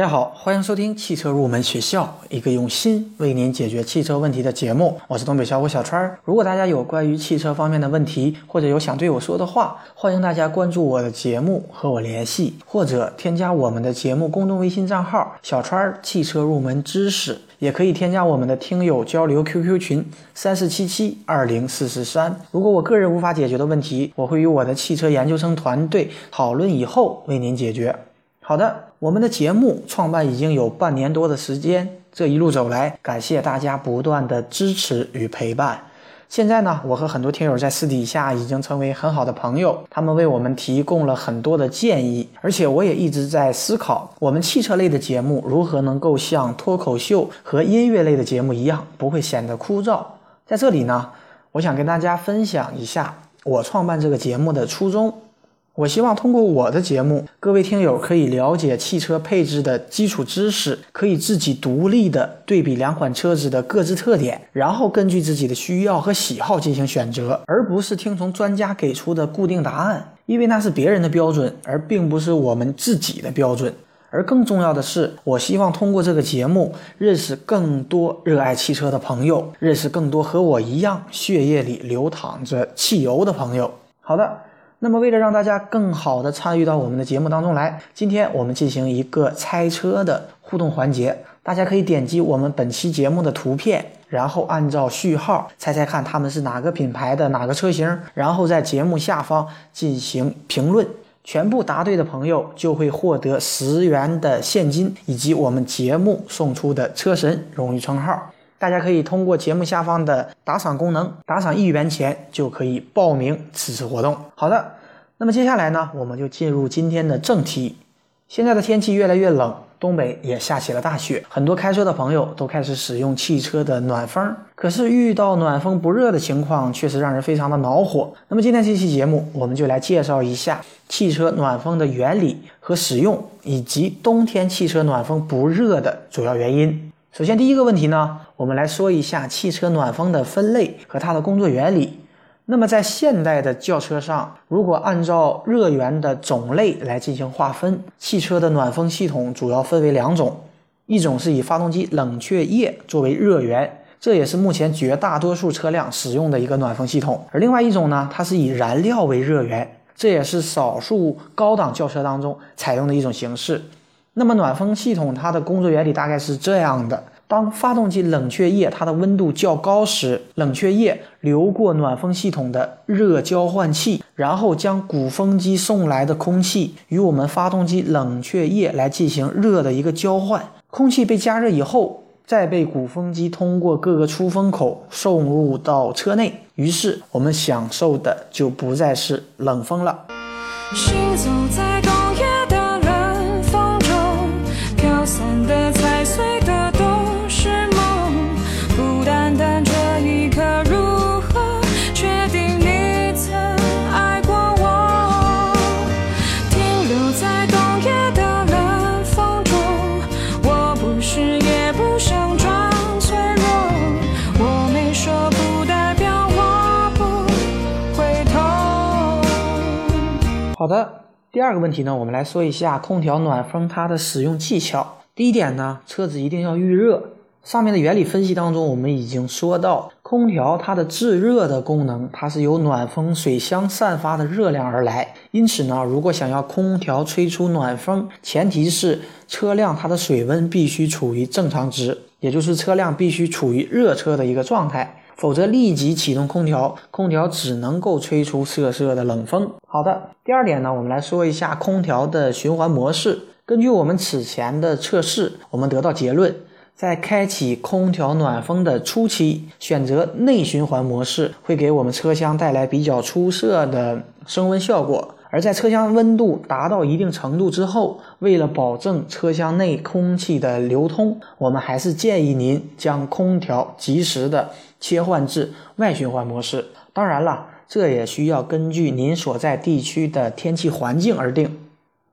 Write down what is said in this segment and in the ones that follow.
大家好，欢迎收听汽车入门学校，一个用心为您解决汽车问题的节目。我是东北小伙小川。如果大家有关于汽车方面的问题，或者有想对我说的话，欢迎大家关注我的节目和我联系，或者添加我们的节目公众微信账号“小川汽车入门知识”，也可以添加我们的听友交流 QQ 群三四七七二零四四三。如果我个人无法解决的问题，我会与我的汽车研究生团队讨论以后为您解决。好的，我们的节目创办已经有半年多的时间，这一路走来，感谢大家不断的支持与陪伴。现在呢，我和很多听友在私底下已经成为很好的朋友，他们为我们提供了很多的建议，而且我也一直在思考，我们汽车类的节目如何能够像脱口秀和音乐类的节目一样，不会显得枯燥。在这里呢，我想跟大家分享一下我创办这个节目的初衷。我希望通过我的节目，各位听友可以了解汽车配置的基础知识，可以自己独立的对比两款车子的各自特点，然后根据自己的需要和喜好进行选择，而不是听从专家给出的固定答案，因为那是别人的标准，而并不是我们自己的标准。而更重要的是，我希望通过这个节目，认识更多热爱汽车的朋友，认识更多和我一样血液里流淌着汽油的朋友。好的。那么，为了让大家更好的参与到我们的节目当中来，今天我们进行一个猜车的互动环节。大家可以点击我们本期节目的图片，然后按照序号猜猜看他们是哪个品牌的哪个车型，然后在节目下方进行评论。全部答对的朋友就会获得十元的现金以及我们节目送出的车神荣誉称号。大家可以通过节目下方的打赏功能，打赏一元钱就可以报名此次活动。好的，那么接下来呢，我们就进入今天的正题。现在的天气越来越冷，东北也下起了大雪，很多开车的朋友都开始使用汽车的暖风。可是遇到暖风不热的情况，确实让人非常的恼火。那么今天这期节目，我们就来介绍一下汽车暖风的原理和使用，以及冬天汽车暖风不热的主要原因。首先，第一个问题呢，我们来说一下汽车暖风的分类和它的工作原理。那么，在现代的轿车上，如果按照热源的种类来进行划分，汽车的暖风系统主要分为两种：一种是以发动机冷却液作为热源，这也是目前绝大多数车辆使用的一个暖风系统；而另外一种呢，它是以燃料为热源，这也是少数高档轿车当中采用的一种形式。那么暖风系统它的工作原理大概是这样的：当发动机冷却液它的温度较高时，冷却液流过暖风系统的热交换器，然后将鼓风机送来的空气与我们发动机冷却液来进行热的一个交换。空气被加热以后，再被鼓风机通过各个出风口送入到车内，于是我们享受的就不再是冷风了。好的，第二个问题呢，我们来说一下空调暖风它的使用技巧。第一点呢，车子一定要预热。上面的原理分析当中，我们已经说到，空调它的制热的功能，它是由暖风水箱散发的热量而来。因此呢，如果想要空调吹出暖风，前提是车辆它的水温必须处于正常值，也就是车辆必须处于热车的一个状态。否则，立即启动空调，空调只能够吹出瑟瑟的冷风。好的，第二点呢，我们来说一下空调的循环模式。根据我们此前的测试，我们得到结论，在开启空调暖风的初期，选择内循环模式会给我们车厢带来比较出色的升温效果。而在车厢温度达到一定程度之后，为了保证车厢内空气的流通，我们还是建议您将空调及时的切换至外循环模式。当然了，这也需要根据您所在地区的天气环境而定。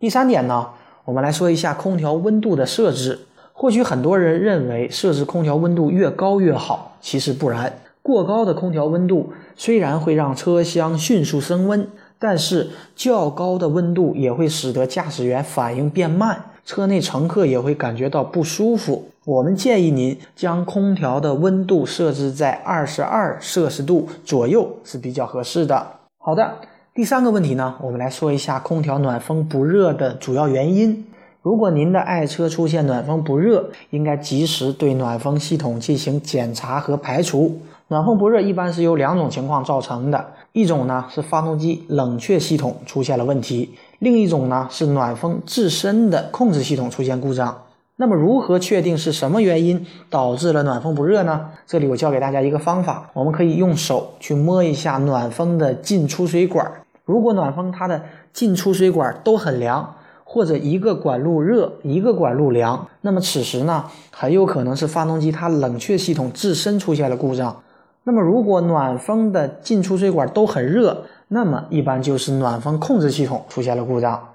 第三点呢，我们来说一下空调温度的设置。或许很多人认为设置空调温度越高越好，其实不然。过高的空调温度虽然会让车厢迅速升温。但是较高的温度也会使得驾驶员反应变慢，车内乘客也会感觉到不舒服。我们建议您将空调的温度设置在二十二摄氏度左右是比较合适的。好的，第三个问题呢，我们来说一下空调暖风不热的主要原因。如果您的爱车出现暖风不热，应该及时对暖风系统进行检查和排除。暖风不热一般是由两种情况造成的，一种呢是发动机冷却系统出现了问题，另一种呢是暖风自身的控制系统出现故障。那么如何确定是什么原因导致了暖风不热呢？这里我教给大家一个方法，我们可以用手去摸一下暖风的进出水管，如果暖风它的进出水管都很凉。或者一个管路热，一个管路凉，那么此时呢，很有可能是发动机它冷却系统自身出现了故障。那么如果暖风的进出水管都很热，那么一般就是暖风控制系统出现了故障。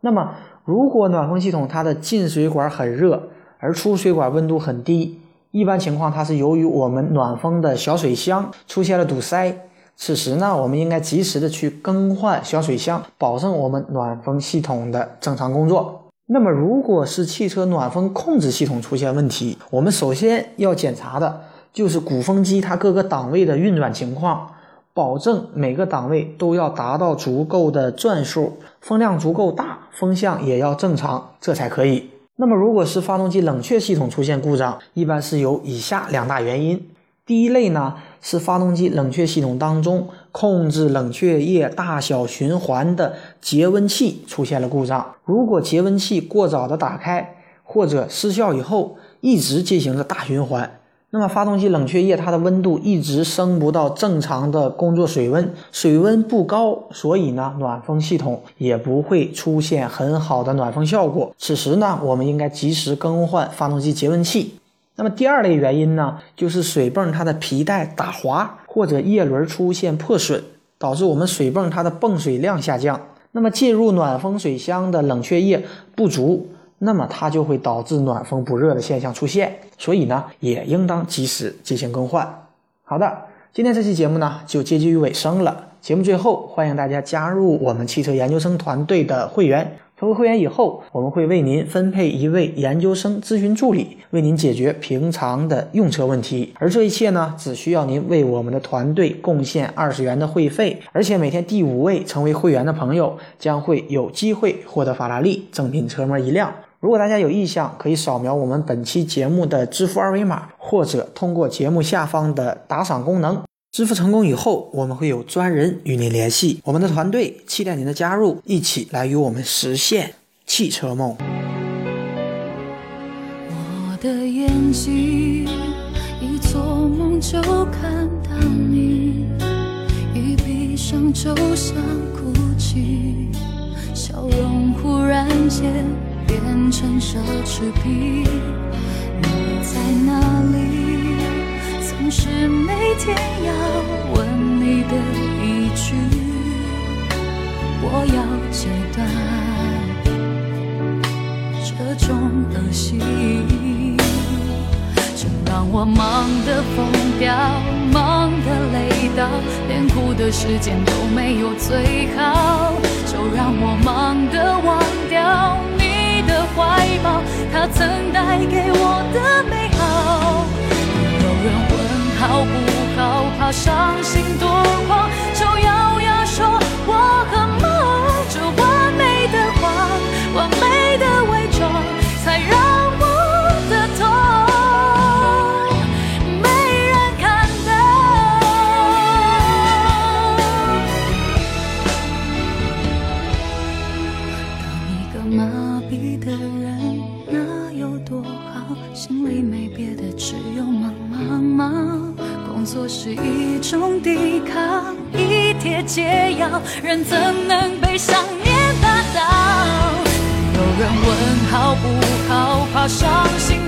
那么如果暖风系统它的进水管很热，而出水管温度很低，一般情况它是由于我们暖风的小水箱出现了堵塞。此时呢，我们应该及时的去更换小水箱，保证我们暖风系统的正常工作。那么，如果是汽车暖风控制系统出现问题，我们首先要检查的就是鼓风机它各个档位的运转情况，保证每个档位都要达到足够的转数，风量足够大，风向也要正常，这才可以。那么，如果是发动机冷却系统出现故障，一般是有以下两大原因。第一类呢是发动机冷却系统当中控制冷却液大小循环的节温器出现了故障。如果节温器过早的打开或者失效以后一直进行着大循环，那么发动机冷却液它的温度一直升不到正常的工作水温，水温不高，所以呢暖风系统也不会出现很好的暖风效果。此时呢我们应该及时更换发动机节温器。那么第二类原因呢，就是水泵它的皮带打滑或者叶轮出现破损，导致我们水泵它的泵水量下降。那么进入暖风水箱的冷却液不足，那么它就会导致暖风不热的现象出现。所以呢，也应当及时进行更换。好的，今天这期节目呢就接近于尾声了。节目最后，欢迎大家加入我们汽车研究生团队的会员。成为会员以后，我们会为您分配一位研究生咨询助理，为您解决平常的用车问题。而这一切呢，只需要您为我们的团队贡献二十元的会费，而且每天第五位成为会员的朋友将会有机会获得法拉利正品车模一辆。如果大家有意向，可以扫描我们本期节目的支付二维码，或者通过节目下方的打赏功能。支付成功以后，我们会有专人与您联系。我们的团队期待您的加入，一起来与我们实现汽车梦。我的眼睛一做梦就看到你，一闭上就想哭泣，笑容忽然间变成奢侈品。你在哪里？总是每天要问你的一句，我要戒断这种恶习，就让我忙得疯掉，忙得累到，连哭的时间都没有最好，就让我忙得忘掉怀抱，他曾带给我的美好。有人问。好不好？怕伤心多狂，就咬牙说我很忙。心里没别的，只有忙忙忙。工作是一种抵抗，一帖解药，人怎能被想念打倒？有人问好不好，怕伤心